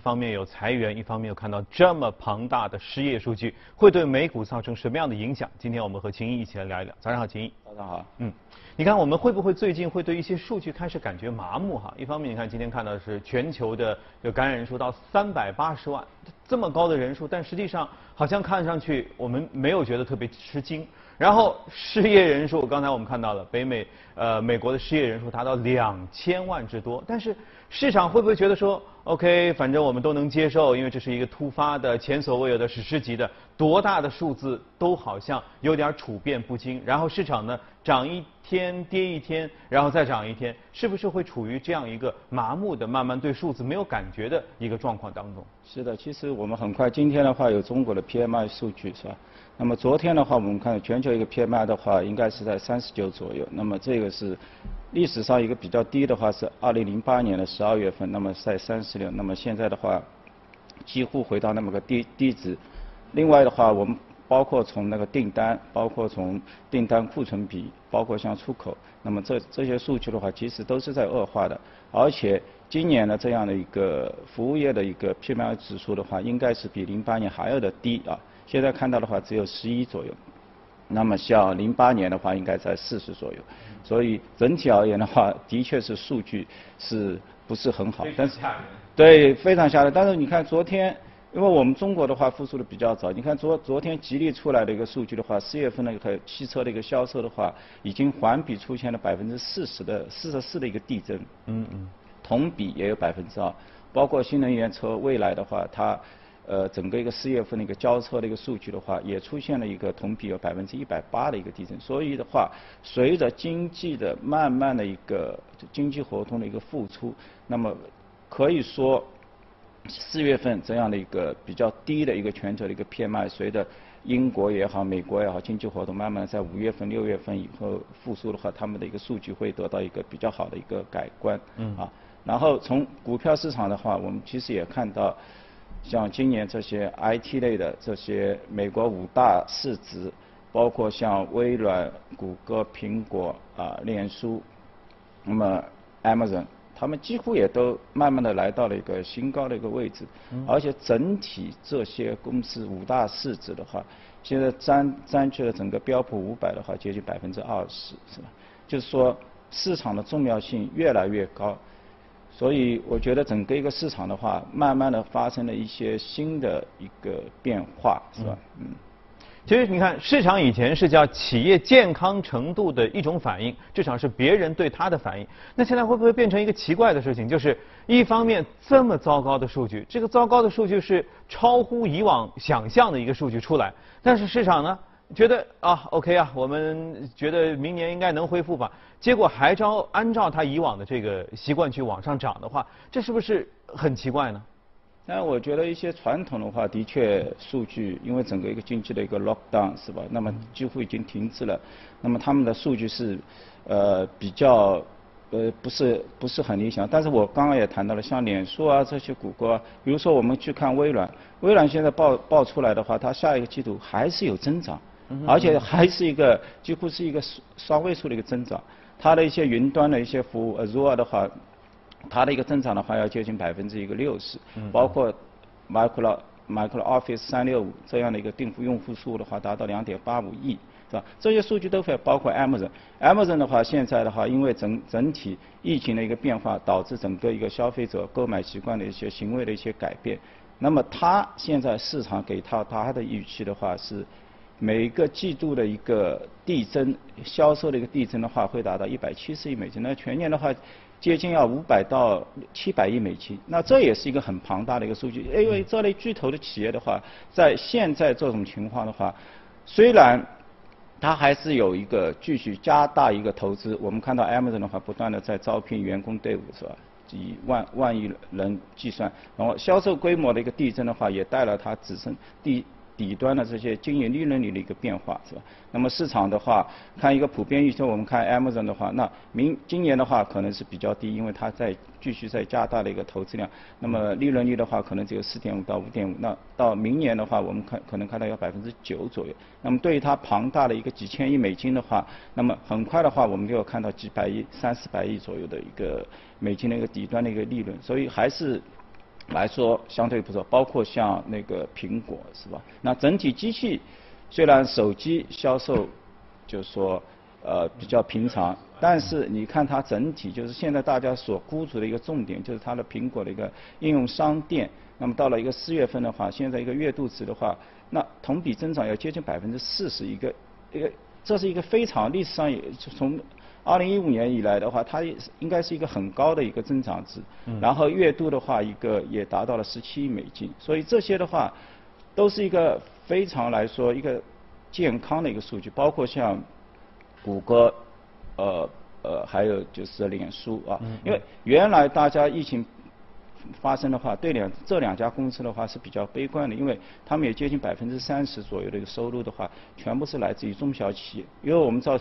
方面有裁员，一方面又看到这么庞大的失业数据，会对美股造成什么样的影响？今天我们和秦毅一起来聊一聊。早上好，秦毅。早上好。嗯，你看我们会不会最近会对一些数据开始感觉麻木哈？一方面你看今天看到的是全球的有感染人数到三百八十万，这么高的人数，但实际上好像看上去我们没有觉得特别吃惊。然后失业人数，刚才我们看到了北美呃美国的失业人数达到两千万之多，但是市场会不会觉得说，OK，反正我们都能接受，因为这是一个突发的、前所未有的史诗级的，多大的数字都好像有点处变不惊。然后市场呢涨一天跌一天，然后再涨一天，是不是会处于这样一个麻木的、慢慢对数字没有感觉的一个状况当中？是的，其实我们很快今天的话有中国的 PMI 数据是吧？那么昨天的话，我们看全球一个 PMI 的话，应该是在三十九左右。那么这个是历史上一个比较低的话，是二零零八年的十二月份，那么在三十六。那么现在的话，几乎回到那么个低低值。另外的话，我们包括从那个订单，包括从订单库存比，包括像出口，那么这这些数据的话，其实都是在恶化的。而且今年的这样的一个服务业的一个 PMI 指数的话，应该是比零八年还要的低啊。现在看到的话只有十一左右，那么像零八年的话应该在四十左右，所以整体而言的话，的确是数据是不是很好？但是对，非常吓人。但是你看昨天，因为我们中国的话复苏的比较早，你看昨昨天吉利出来的一个数据的话，四月份那个汽车的一个销售的话，已经环比出现了百分之四十的四十四的一个递增。嗯嗯。同比也有百分之二，包括新能源车未来的话，它。呃，整个一个四月份的一个交车的一个数据的话，也出现了一个同比有百分之一百八的一个递增。所以的话，随着经济的慢慢的一个经济活动的一个复苏，那么可以说四月份这样的一个比较低的一个全球的一个 PMI，随着英国也好、美国也好，经济活动慢慢在五月份、六月份以后复苏的话，他们的一个数据会得到一个比较好的一个改观。嗯。啊，然后从股票市场的话，我们其实也看到。像今年这些 IT 类的这些美国五大市值，包括像微软、谷歌、苹果啊、脸书，那么 Amazon，他们几乎也都慢慢的来到了一个新高的一个位置，而且整体这些公司五大市值的话，现在占占据了整个标普五百的话，接近百分之二十，是吧？就是说市场的重要性越来越高。所以我觉得整个一个市场的话，慢慢的发生了一些新的一个变化，是吧？嗯。其实你看，市场以前是叫企业健康程度的一种反应，至少是别人对它的反应。那现在会不会变成一个奇怪的事情？就是一方面这么糟糕的数据，这个糟糕的数据是超乎以往想象的一个数据出来，但是市场呢？觉得啊，OK 啊，我们觉得明年应该能恢复吧。结果还照按照他以往的这个习惯去往上涨的话，这是不是很奇怪呢？那我觉得一些传统的话，的确数据，因为整个一个经济的一个 lockdown 是吧？那么几乎已经停滞了。那么他们的数据是呃比较呃不是不是很理想。但是我刚刚也谈到了，像脸书啊这些谷歌，啊比如说我们去看微软，微软现在报报出来的话，它下一个季度还是有增长。而且还是一个几乎是一个双位数的一个增长，它的一些云端的一些服务，Azure 的话，它的一个增长的话要接近百分之一个六十，包括 Microsoft Office 三六五这样的一个订户用户数的话达到两点八五亿，是吧？这些数据都会包括 Amazon，Amazon 的话现在的话，因为整整体疫情的一个变化，导致整个一个消费者购买习惯的一些行为的一些改变，那么它现在市场给它它的预期的话是。每个季度的一个递增销售的一个递增的话，会达到一百七十亿美金。那全年的话，接近要五百到七百亿美金。那这也是一个很庞大的一个数据。因为这类巨头的企业的话，在现在这种情况的话，虽然它还是有一个继续加大一个投资。我们看到 Amazon 的话，不断的在招聘员工队伍，是吧？以万万亿人计算。然后销售规模的一个递增的话，也带来它自身第。底端的这些经营利润率的一个变化是吧？那么市场的话，看一个普遍预测，我们看 Amazon 的话，那明今年的话可能是比较低，因为它在继续在加大的一个投资量。那么利润率的话，可能只有四点五到五点五。那到明年的话，我们看可能看到要百分之九左右。那么对于它庞大的一个几千亿美金的话，那么很快的话，我们就要看到几百亿、三四百亿左右的一个美金的一个底端的一个利润。所以还是。来说相对不错，包括像那个苹果是吧？那整体机器虽然手机销售就是说呃比较平常，但是你看它整体就是现在大家所关注的一个重点，就是它的苹果的一个应用商店。那么到了一个四月份的话，现在一个月度值的话，那同比增长要接近百分之四十，一个一个这是一个非常历史上也从。二零一五年以来的话，它应该是一个很高的一个增长值，然后月度的话，一个也达到了十七亿美金，所以这些的话，都是一个非常来说一个健康的一个数据，包括像谷歌，呃呃，还有就是脸书啊，因为原来大家疫情。发生的话，对两这两家公司的话是比较悲观的，因为他们也接近百分之三十左右的一个收入的话，全部是来自于中小企业。因为我们知道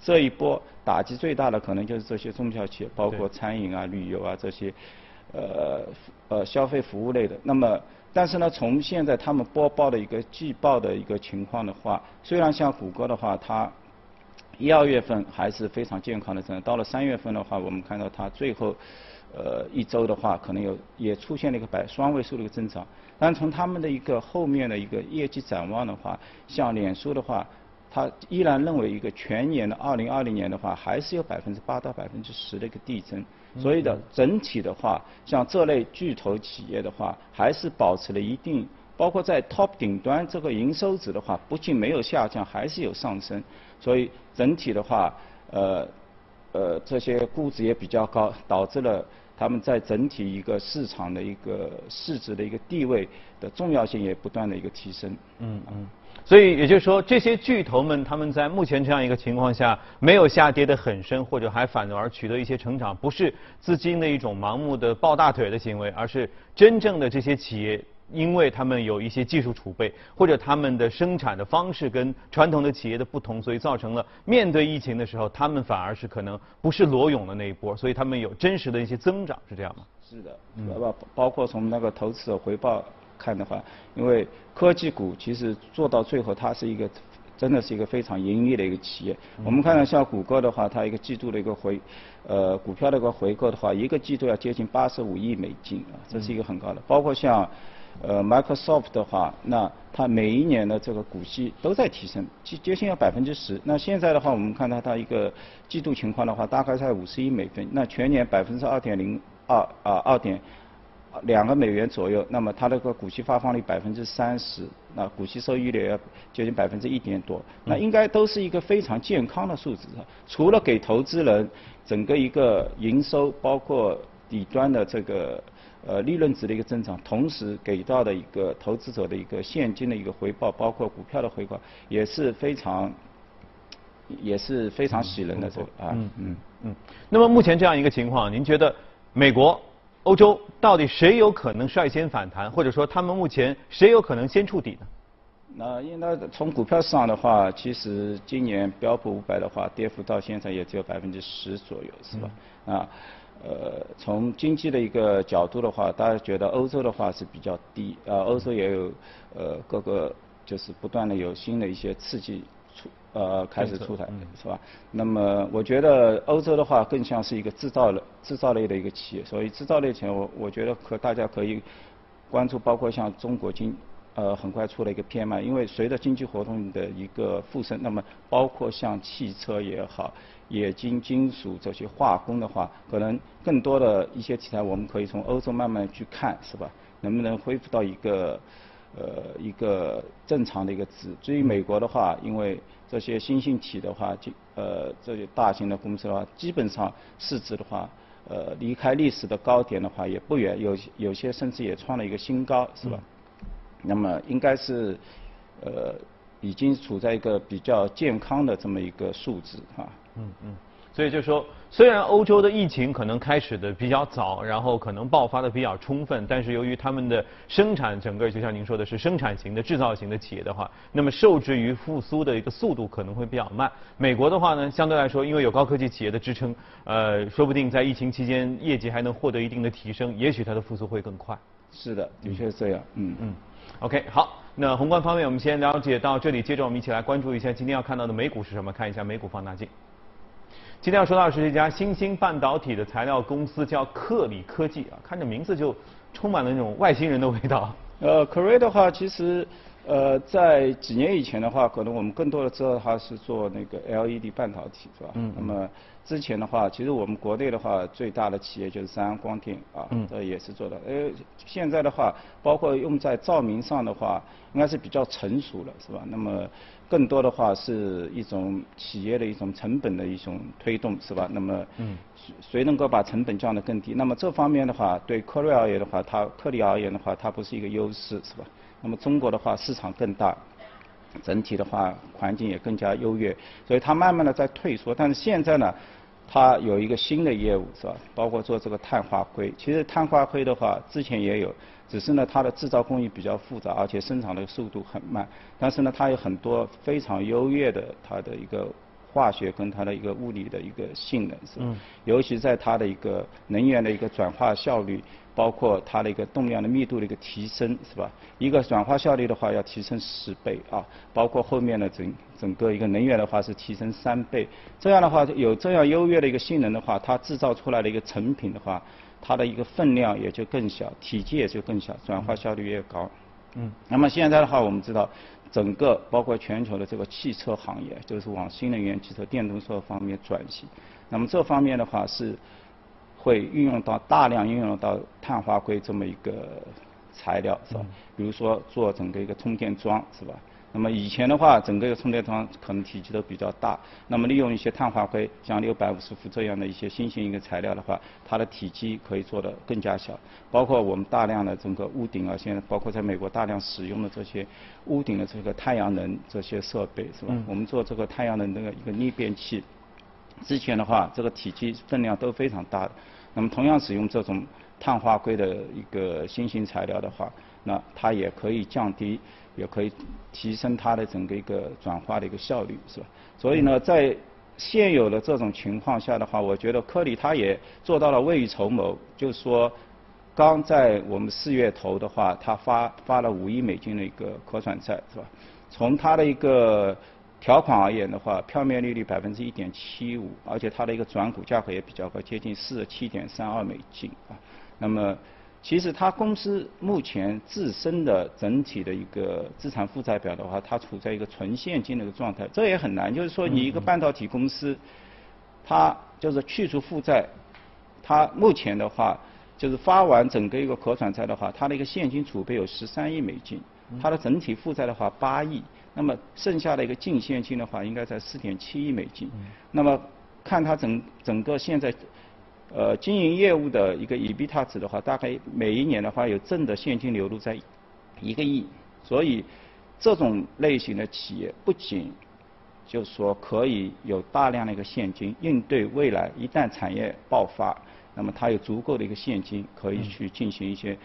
这一波打击最大的可能就是这些中小企业，包括餐饮啊、旅游啊这些，呃呃消费服务类的。那么，但是呢，从现在他们播报的一个季报的一个情况的话，虽然像谷歌的话，它一二月份还是非常健康的增长，到了三月份的话，我们看到它最后。呃，一周的话，可能有也出现了一个百双位数的一个增长。但从他们的一个后面的一个业绩展望的话，像脸书的话，它依然认为一个全年的二零二零年的话，还是有百分之八到百分之十的一个递增。所以的整体的话，像这类巨头企业的话，还是保持了一定，包括在 top 顶端这个营收值的话，不仅没有下降，还是有上升。所以整体的话，呃呃，这些估值也比较高，导致了。他们在整体一个市场的一个市值的一个地位的重要性也不断的一个提升。嗯嗯。所以也就是说，这些巨头们他们在目前这样一个情况下没有下跌的很深，或者还反而取得一些成长，不是资金的一种盲目的抱大腿的行为，而是真正的这些企业。因为他们有一些技术储备，或者他们的生产的方式跟传统的企业的不同，所以造成了面对疫情的时候，他们反而是可能不是裸泳的那一波，所以他们有真实的一些增长，是这样吗？是的，包包括从那个投资者回报看的话，因为科技股其实做到最后，它是一个真的是一个非常盈利的一个企业。我们看到像谷歌的话，它一个季度的一个回呃股票的一个回购的话，一个季度要接近八十五亿美金啊，这是一个很高的。包括像呃，Microsoft 的话，那它每一年的这个股息都在提升，接接近要百分之十。那现在的话，我们看到它一个季度情况的话，大概在五十亿美分。那全年百分之二点零二啊，二点两个美元左右。那么它那个股息发放率百分之三十，那股息收益率要接近百分之一点多。那应该都是一个非常健康的数字。除了给投资人整个一个营收，包括底端的这个。呃，利润值的一个增长，同时给到的一个投资者的一个现金的一个回报，包括股票的回报，也是非常，也是非常喜人的这个啊。嗯嗯嗯。那么目前这样一个情况，您觉得美国、欧洲到底谁有可能率先反弹，或者说他们目前谁有可能先触底呢？那因为从股票市场的话，其实今年标普五百的话，跌幅到现在也只有百分之十左右，是吧？啊。呃，从经济的一个角度的话，大家觉得欧洲的话是比较低，呃，欧洲也有呃各个就是不断的有新的一些刺激出呃开始出台，是吧？那么我觉得欧洲的话更像是一个制造类制造类的一个企业，所以制造类企业我我觉得可大家可以关注，包括像中国经呃很快出了一个 PMI，因为随着经济活动的一个复生，那么包括像汽车也好。冶金、金属这些化工的话，可能更多的一些题材，我们可以从欧洲慢慢去看，是吧？能不能恢复到一个呃一个正常的一个值？至于美国的话，因为这些新兴体的话，就呃这些大型的公司的话，基本上市值的话，呃离开历史的高点的话也不远，有有些甚至也创了一个新高，是吧？那么应该是呃已经处在一个比较健康的这么一个数值哈。嗯嗯，所以就说，虽然欧洲的疫情可能开始的比较早，然后可能爆发的比较充分，但是由于他们的生产整个就像您说的是生产型的制造型的企业的话，那么受制于复苏的一个速度可能会比较慢。美国的话呢，相对来说，因为有高科技企业的支撑，呃，说不定在疫情期间业绩还能获得一定的提升，也许它的复苏会更快。是的，的确是这样。嗯嗯。OK，好，那宏观方面我们先了解到这里，接着我们一起来关注一下今天要看到的美股是什么，看一下美股放大镜。今天要说到的是一家新兴半导体的材料公司，叫克里科技啊，看着名字就充满了那种外星人的味道。呃，科瑞的话，其实呃在几年以前的话，可能我们更多的知道它是做那个 LED 半导体，是吧？嗯。那么之前的话，其实我们国内的话，最大的企业就是三安光电啊，这也是做的。呃，现在的话，包括用在照明上的话，应该是比较成熟了，是吧？那么更多的话是一种企业的一种成本的一种推动，是吧？那么谁能够把成本降得更低？那么这方面的话，对科瑞而言的话，它科力而言的话，它不是一个优势，是吧？那么中国的话，市场更大。整体的话，环境也更加优越，所以它慢慢的在退缩。但是现在呢，它有一个新的业务，是吧？包括做这个碳化硅。其实碳化硅的话，之前也有，只是呢它的制造工艺比较复杂，而且生产的速度很慢。但是呢，它有很多非常优越的它的一个化学跟它的一个物理的一个性能，是吧？尤其在它的一个能源的一个转化效率。包括它的一个动量的密度的一个提升，是吧？一个转化效率的话要提升十倍啊，包括后面的整整个一个能源的话是提升三倍。这样的话有这样优越的一个性能的话，它制造出来的一个成品的话，它的一个分量也就更小，体积也就更小，转化效率越高。嗯。那么现在的话，我们知道，整个包括全球的这个汽车行业，就是往新能源汽车、电动车方面转型。那么这方面的话是。会运用到大量运用到碳化硅这么一个材料是吧？比如说做整个一个充电桩是吧？那么以前的话，整个一个充电桩可能体积都比较大，那么利用一些碳化硅，像六百五十伏这样的一些新型一个材料的话，它的体积可以做得更加小。包括我们大量的整个屋顶啊，现在包括在美国大量使用的这些屋顶的这个太阳能这些设备是吧？我们做这个太阳能的一个逆变器。之前的话，这个体积分量都非常大的。那么同样使用这种碳化硅的一个新型材料的话，那它也可以降低，也可以提升它的整个一个转化的一个效率，是吧？所以呢，在现有的这种情况下的话，我觉得科里它也做到了未雨绸缪，就是说，刚在我们四月头的话，它发发了五亿美金的一个可转债，是吧？从它的一个条款而言的话，票面利率百分之一点七五，而且它的一个转股价格也比较高，接近四十七点三二美金啊。那么，其实它公司目前自身的整体的一个资产负债表的话，它处在一个纯现金的一个状态，这也很难。就是说，你一个半导体公司，它就是去除负债，它目前的话，就是发完整个一个可转债的话，它的一个现金储备有十三亿美金，它的整体负债的话八亿。那么剩下的一个净现金的话，应该在四点七亿美金。那么看它整整个现在呃经营业务的一个 EBITDA 值的话，大概每一年的话有正的现金流入在一个亿。所以这种类型的企业不仅就是说可以有大量的一个现金应对未来一旦产业爆发，那么它有足够的一个现金可以去进行一些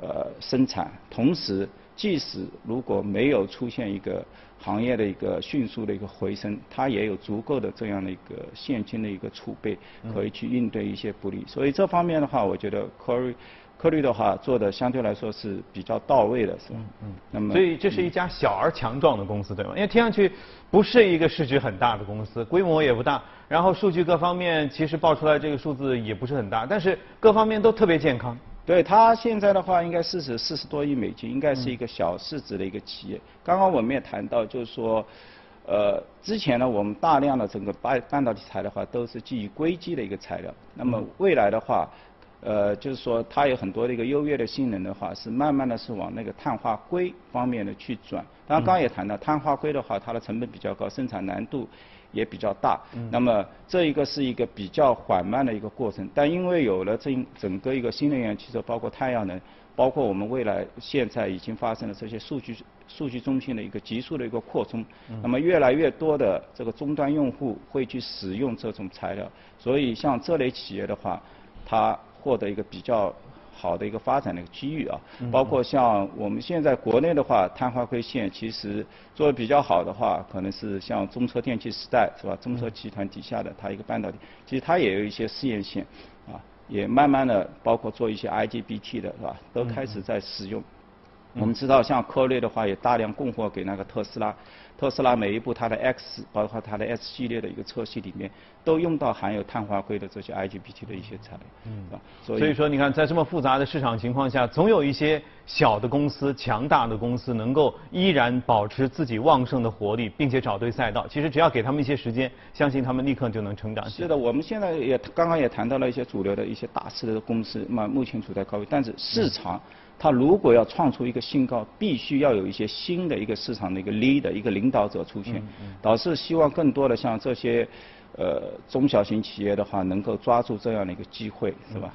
呃生产，同时。即使如果没有出现一个行业的一个迅速的一个回升，它也有足够的这样的一个现金的一个储备，可以去应对一些不利。所以这方面的话，我觉得科瑞科瑞的话做的相对来说是比较到位的，是吧？嗯。那么，所以这是一家小而强壮的公司，对吗？因为听上去不是一个市值很大的公司，规模也不大，然后数据各方面其实报出来这个数字也不是很大，但是各方面都特别健康。对它现在的话，应该市值四十多亿美金，应该是一个小市值的一个企业。刚刚我们也谈到，就是说，呃，之前呢，我们大量的整个半半导体材料的话，都是基于硅基的一个材料。那么未来的话，呃，就是说它有很多的一个优越的性能的话，是慢慢的是往那个碳化硅方面的去转。当然，刚刚也谈到碳化硅的话，它的成本比较高，生产难度。也比较大，那么这一个是一个比较缓慢的一个过程，但因为有了这整个一个新能源汽车，包括太阳能，包括我们未来现在已经发生了这些数据数据中心的一个急速的一个扩充，那么越来越多的这个终端用户会去使用这种材料，所以像这类企业的话，它获得一个比较。好的一个发展的一个机遇啊，包括像我们现在国内的话，碳化硅线其实做的比较好的话，可能是像中车电气时代是吧？中车集团底下的它一个半导体，其实它也有一些试验线，啊，也慢慢的包括做一些 IGBT 的是吧？都开始在使用。我们知道，像科瑞的话，也大量供货给那个特斯拉。特斯拉每一部它的 X，包括它的 S 系列的一个车系里面，都用到含有碳化硅的这些 IGBT 的一些材料。嗯。所以说，你看，在这么复杂的市场情况下，总有一些小的公司、强大的公司能够依然保持自己旺盛的活力，并且找对赛道。其实只要给他们一些时间，相信他们立刻就能成长。是的，我们现在也刚刚也谈到了一些主流的一些大势的公司，那目前处在高位，但是市场。它如果要创出一个新高，必须要有一些新的一个市场的一个 leader 一个领导者出现，导致希望更多的像这些呃中小型企业的话，能够抓住这样的一个机会，是吧？